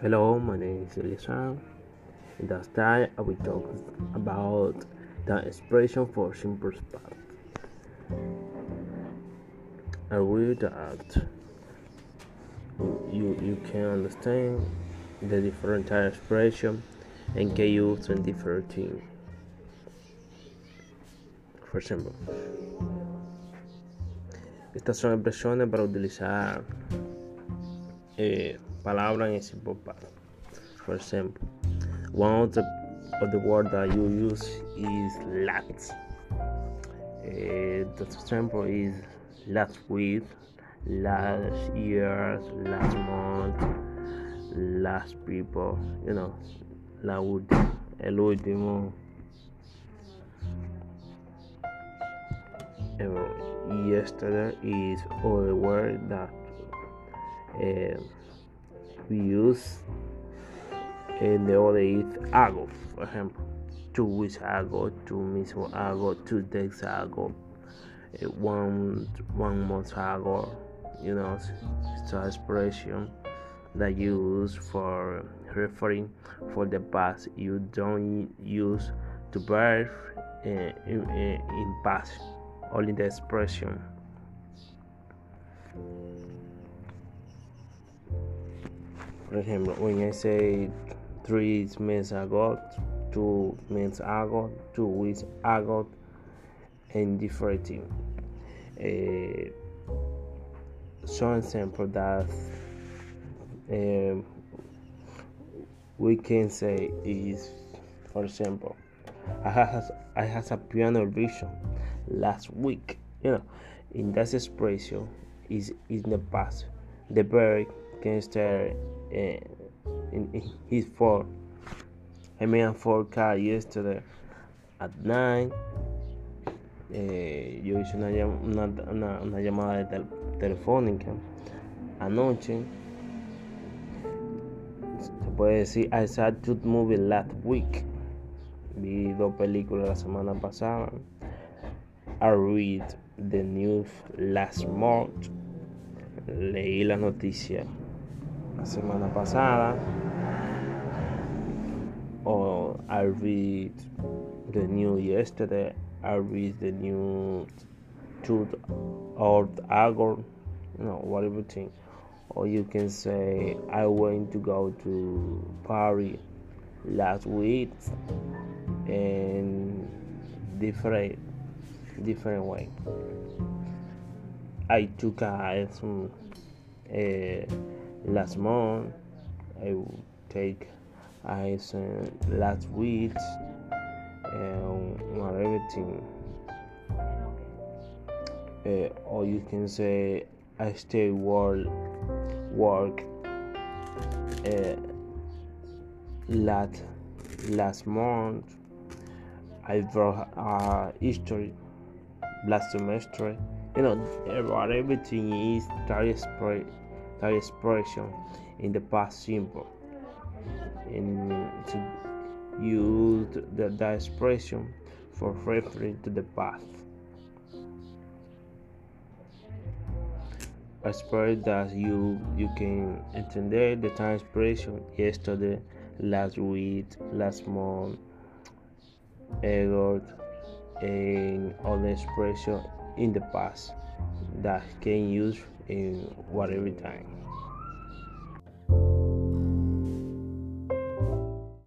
Hello, my name is Elisa. In this time, I will talk about the expression for simple past. I will that you you can understand the different expression in different things. For example, estas son expresiones para utilizar eh, palabras en simple past. For example, one of the, of the word that you use is last. Uh, the example is last week, last year, last month, last people, you know, la última, el último. Yesterday is other word that uh, we use and the other is ago, for example. Two weeks ago, two months ago, two days ago, uh, one one month ago, you know, it's an expression that you use for referring for the past. You don't use to verb uh, in, in past, only the expression. For example, when I say three months ago, two months ago, two weeks ago, and different thing. Uh, some example that uh, we can say is, for example, I has I has a piano revision last week. You know, in that expression is in the past. The verb can start uh, in, in his phone. I made a forecast yesterday at night. Eh, yo hice una, llamada telefónica anoche. Se puede decir, I saw two movies last week. Vi dos películas la semana pasada. I read the news last month. Leí la noticia la semana pasada. Or I read the news yesterday. I read the news two or ago. You know, whatever thing. Or you can say I went to go to Paris last week and different different way. I took a some uh, last month. I will take ice uh, last week and everything. Uh, or you can say I stay work work uh, last last month. I wrote uh, history last semester. You know, everything is that expression in the past simple. And to use the, the expression for referring to the past. I expect that you you can entender the time expression yesterday, last week, last month, ago, and other expression in the past that can use in whatever time.